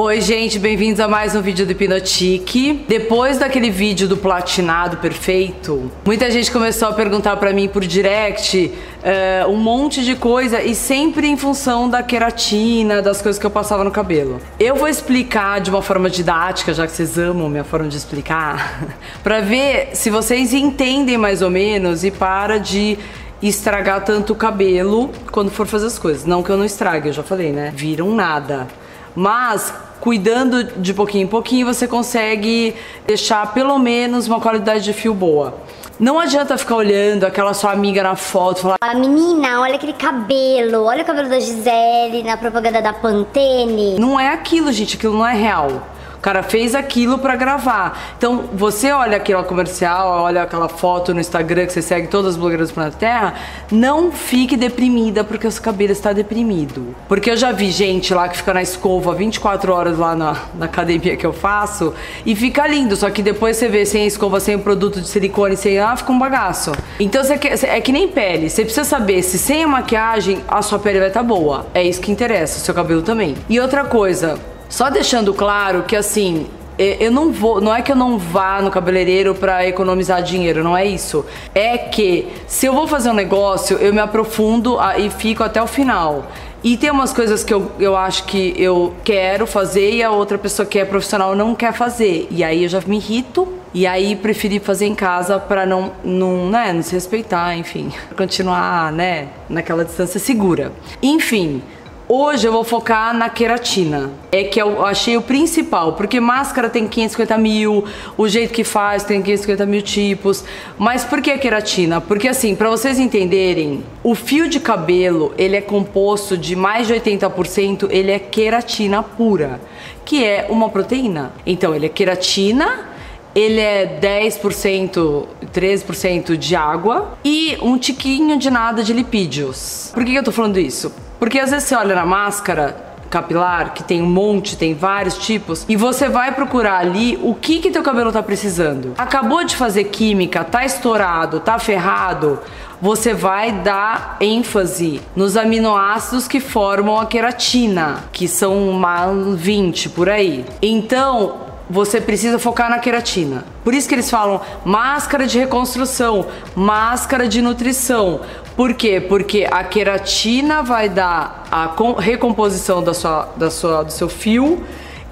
Oi, gente, bem-vindos a mais um vídeo do Hipnotique. Depois daquele vídeo do platinado perfeito, muita gente começou a perguntar para mim por direct uh, um monte de coisa e sempre em função da queratina, das coisas que eu passava no cabelo. Eu vou explicar de uma forma didática, já que vocês amam minha forma de explicar, para ver se vocês entendem mais ou menos e para de estragar tanto o cabelo quando for fazer as coisas. Não que eu não estrague, eu já falei, né? Viram nada. Mas cuidando de pouquinho em pouquinho, você consegue deixar pelo menos uma qualidade de fio boa. Não adianta ficar olhando aquela sua amiga na foto e falar: A menina, olha aquele cabelo, olha o cabelo da Gisele na propaganda da Pantene. Não é aquilo, gente, aquilo não é real. Cara fez aquilo para gravar. Então, você olha aquela comercial, olha aquela foto no Instagram que você segue todas as blogueiras do planeta Terra, não fique deprimida porque o seu cabelo está deprimido. Porque eu já vi gente lá que fica na escova 24 horas lá na, na academia que eu faço e fica lindo, só que depois você vê sem escova, sem produto de silicone, sem ah, fica um bagaço. Então, você quer, é que nem pele. Você precisa saber se sem a maquiagem a sua pele vai estar tá boa. É isso que interessa, o seu cabelo também. E outra coisa, só deixando claro que assim, eu não vou, não é que eu não vá no cabeleireiro para economizar dinheiro, não é isso. É que se eu vou fazer um negócio, eu me aprofundo e fico até o final. E tem umas coisas que eu, eu acho que eu quero fazer e a outra pessoa que é profissional não quer fazer. E aí eu já me irrito e aí preferi fazer em casa para não, não, né, não se respeitar, enfim, continuar, né, naquela distância segura. Enfim, Hoje eu vou focar na queratina. É que eu achei o principal, porque máscara tem 550 mil, o jeito que faz tem 550 mil tipos. Mas por que a queratina? Porque assim, para vocês entenderem, o fio de cabelo ele é composto de mais de 80% ele é queratina pura, que é uma proteína. Então ele é queratina ele é 10%, 13% de água e um tiquinho de nada de lipídios. Por que eu tô falando isso? Porque às vezes você olha na máscara capilar, que tem um monte, tem vários tipos, e você vai procurar ali o que que teu cabelo tá precisando. Acabou de fazer química, tá estourado, tá ferrado, você vai dar ênfase nos aminoácidos que formam a queratina, que são uma 20 por aí. Então, você precisa focar na queratina. Por isso que eles falam máscara de reconstrução, máscara de nutrição. Por quê? Porque a queratina vai dar a recomposição da sua, da sua, do seu fio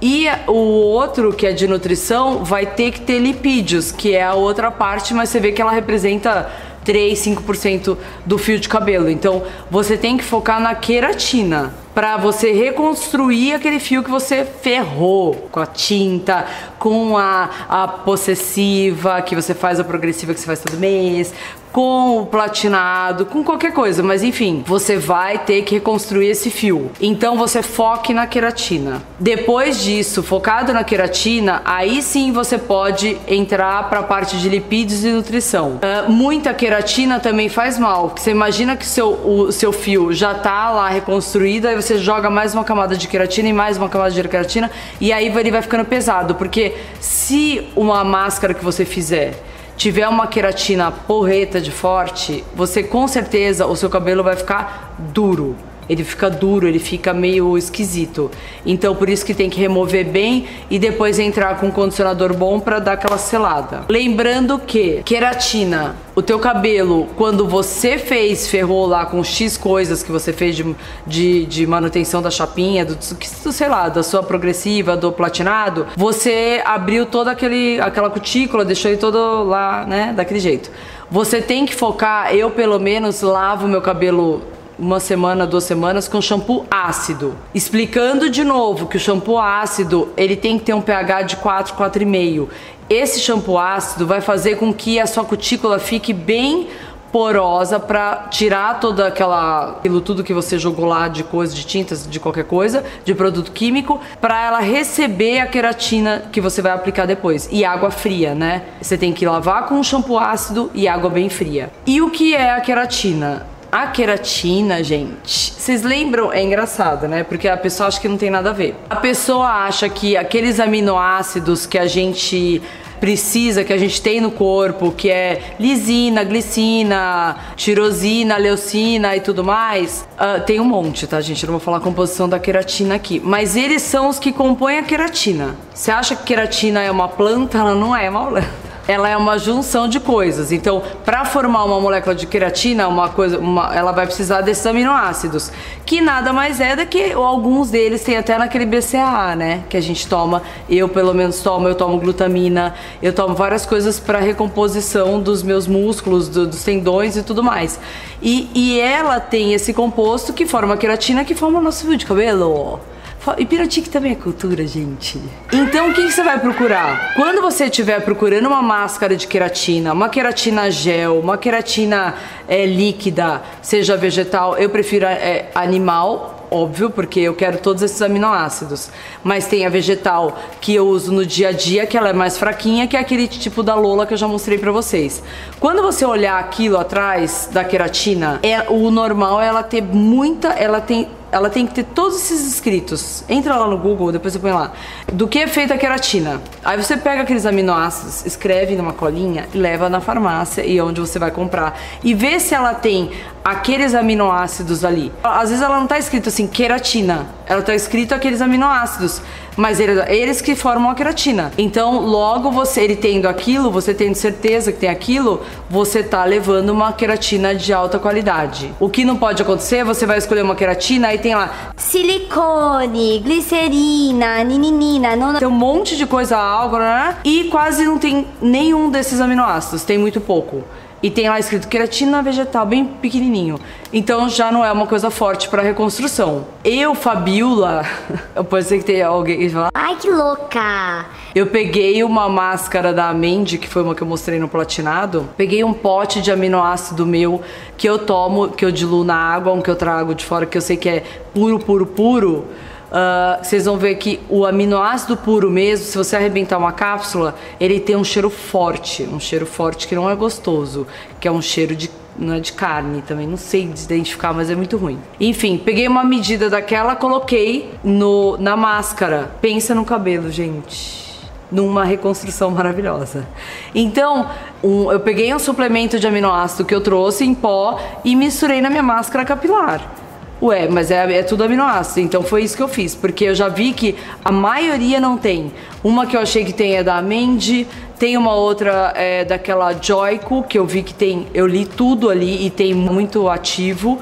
e o outro, que é de nutrição, vai ter que ter lipídios, que é a outra parte, mas você vê que ela representa 3, 5% do fio de cabelo. Então, você tem que focar na queratina para você reconstruir aquele fio que você ferrou com a tinta, com a, a possessiva que você faz, a progressiva que você faz todo mês, com o platinado, com qualquer coisa, mas enfim, você vai ter que reconstruir esse fio. Então você foque na queratina. Depois disso, focado na queratina, aí sim você pode entrar para a parte de lipídios e nutrição. Uh, muita queratina também faz mal. Você imagina que seu, o seu fio já tá lá reconstruído, aí você joga mais uma camada de queratina e mais uma camada de queratina e aí ele vai ficando pesado, porque se uma máscara que você fizer tiver uma queratina porreta de forte, você com certeza o seu cabelo vai ficar duro ele fica duro, ele fica meio esquisito. Então por isso que tem que remover bem e depois entrar com um condicionador bom para dar aquela selada. Lembrando que queratina, o teu cabelo, quando você fez, ferrou lá com X coisas que você fez de, de, de manutenção da chapinha, do, do, sei lá, da sua progressiva, do platinado, você abriu toda aquele, aquela cutícula, deixou ele todo lá, né, daquele jeito. Você tem que focar, eu pelo menos lavo meu cabelo uma semana, duas semanas com shampoo ácido. Explicando de novo que o shampoo ácido, ele tem que ter um pH de 4, 4,5. Esse shampoo ácido vai fazer com que a sua cutícula fique bem porosa para tirar toda aquela aquilo tudo que você jogou lá de coisas, de tintas, de qualquer coisa, de produto químico, para ela receber a queratina que você vai aplicar depois. E água fria, né? Você tem que lavar com um shampoo ácido e água bem fria. E o que é a queratina? A queratina, gente, vocês lembram? É engraçado, né? Porque a pessoa acha que não tem nada a ver. A pessoa acha que aqueles aminoácidos que a gente precisa, que a gente tem no corpo, que é lisina, glicina, tirosina, leucina e tudo mais, uh, tem um monte, tá, gente? Eu não vou falar a composição da queratina aqui. Mas eles são os que compõem a queratina. Você acha que queratina é uma planta? Ela não é uma planta ela é uma junção de coisas. Então, para formar uma molécula de queratina, uma coisa, uma, ela vai precisar desses aminoácidos, que nada mais é do que alguns deles tem até naquele BCAA, né? Que a gente toma. Eu pelo menos tomo, eu tomo glutamina, eu tomo várias coisas para recomposição dos meus músculos, do, dos tendões e tudo mais. E, e ela tem esse composto que forma a queratina, que forma o nosso fio de cabelo. E Pirotique também é cultura, gente. Então, o que, que você vai procurar? Quando você estiver procurando uma máscara de queratina, uma queratina gel, uma queratina é, líquida, seja vegetal, eu prefiro é, animal óbvio, porque eu quero todos esses aminoácidos. Mas tem a vegetal que eu uso no dia a dia, que ela é mais fraquinha, que é aquele tipo da Lola que eu já mostrei pra vocês. Quando você olhar aquilo atrás da queratina, é, o normal é ela ter muita, ela tem ela tem que ter todos esses escritos. Entra lá no Google, depois você põe lá. Do que é feita a queratina? Aí você pega aqueles aminoácidos, escreve numa colinha e leva na farmácia e é onde você vai comprar. E vê se ela tem aqueles aminoácidos ali. Às vezes ela não tá escrito assim, queratina. Ela tá escrito aqueles aminoácidos mas eles, eles que formam a queratina. Então, logo você, ele tendo aquilo, você tendo certeza que tem aquilo, você tá levando uma queratina de alta qualidade. O que não pode acontecer, você vai escolher uma queratina e tem lá silicone, glicerina, nininina, nona. Tem um monte de coisa algo, né? E quase não tem nenhum desses aminoácidos, tem muito pouco. E tem lá escrito queratina vegetal, bem pequenininho. Então já não é uma coisa forte para reconstrução. Eu, Fabiola, pode ser que tenha alguém que fala. Ai, que louca! Eu peguei uma máscara da Amendi, que foi uma que eu mostrei no platinado. Peguei um pote de aminoácido meu que eu tomo, que eu diluo na água, um que eu trago de fora, que eu sei que é puro, puro, puro. Uh, vocês vão ver que o aminoácido puro mesmo, se você arrebentar uma cápsula, ele tem um cheiro forte, um cheiro forte que não é gostoso, que é um cheiro de não é de carne também, não sei identificar, mas é muito ruim. Enfim, peguei uma medida daquela, coloquei no, na máscara. Pensa no cabelo, gente numa reconstrução maravilhosa. Então, um, eu peguei um suplemento de aminoácido que eu trouxe em pó e misturei na minha máscara capilar. Ué, mas é, é tudo aminoácido, então foi isso que eu fiz, porque eu já vi que a maioria não tem. Uma que eu achei que tem é da Amendi, tem uma outra é, daquela Joico, que eu vi que tem, eu li tudo ali e tem muito ativo.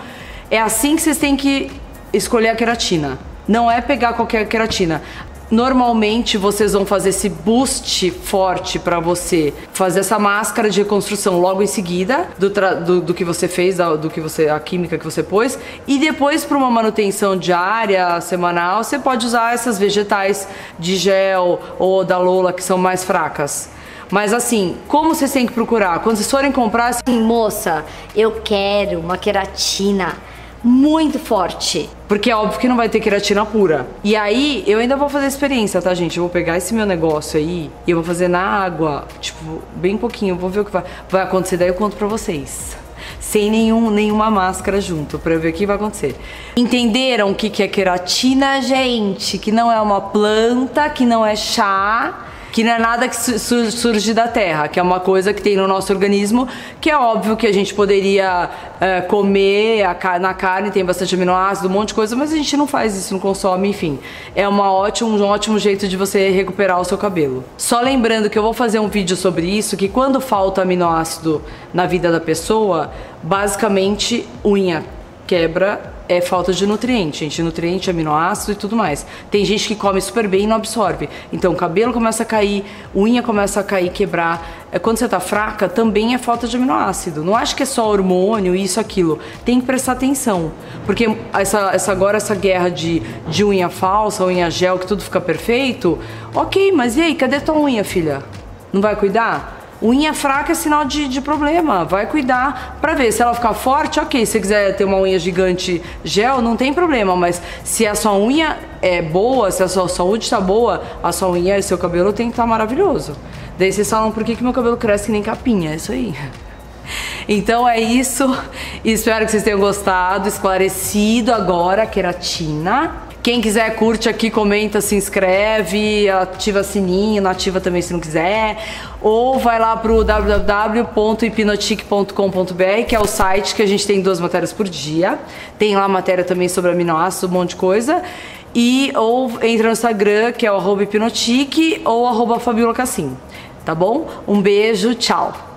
É assim que vocês têm que escolher a queratina. Não é pegar qualquer queratina normalmente vocês vão fazer esse boost forte para você fazer essa máscara de reconstrução logo em seguida do, do, do, que você fez, do que você a química que você pôs e depois para uma manutenção diária, semanal, você pode usar essas vegetais de gel ou da Lola que são mais fracas. Mas assim, como vocês têm que procurar? Quando vocês forem comprar, assim, moça, eu quero uma queratina muito forte. Porque é óbvio que não vai ter queratina pura. E aí, eu ainda vou fazer experiência, tá, gente? Eu vou pegar esse meu negócio aí e eu vou fazer na água, tipo, bem pouquinho. Eu vou ver o que vai, vai acontecer, daí eu conto pra vocês. Sem nenhum, nenhuma máscara junto, pra ver o que vai acontecer. Entenderam o que, que é queratina, gente? Que não é uma planta, que não é chá que não é nada que surge da terra, que é uma coisa que tem no nosso organismo, que é óbvio que a gente poderia é, comer a, na carne, tem bastante aminoácido, um monte de coisa, mas a gente não faz isso, não consome, enfim. É uma ótimo, um ótimo jeito de você recuperar o seu cabelo. Só lembrando que eu vou fazer um vídeo sobre isso, que quando falta aminoácido na vida da pessoa, basicamente unha quebra é falta de nutriente, gente. Nutriente, aminoácido e tudo mais. Tem gente que come super bem e não absorve. Então o cabelo começa a cair, unha começa a cair, quebrar. É, quando você tá fraca, também é falta de aminoácido. Não acho que é só hormônio, isso, aquilo. Tem que prestar atenção. Porque essa, essa agora, essa guerra de, de unha falsa, unha gel, que tudo fica perfeito. Ok, mas e aí, cadê tua unha, filha? Não vai cuidar? Unha fraca é sinal de, de problema. Vai cuidar para ver. Se ela ficar forte, ok. Se você quiser ter uma unha gigante gel, não tem problema. Mas se a sua unha é boa, se a sua saúde está boa, a sua unha e seu cabelo tem que estar tá maravilhoso. Daí vocês falam, por que, que meu cabelo cresce que nem capinha? É isso aí. Então é isso. Espero que vocês tenham gostado, esclarecido agora a queratina. Quem quiser, curte aqui, comenta, se inscreve, ativa sininho, ativa também se não quiser. Ou vai lá pro www.hipnotic.com.br, que é o site que a gente tem duas matérias por dia. Tem lá matéria também sobre aminoácidos, um monte de coisa. E ou entra no Instagram, que é o arroba hipnotic ou arroba Fabiola Cassim. Tá bom? Um beijo, tchau!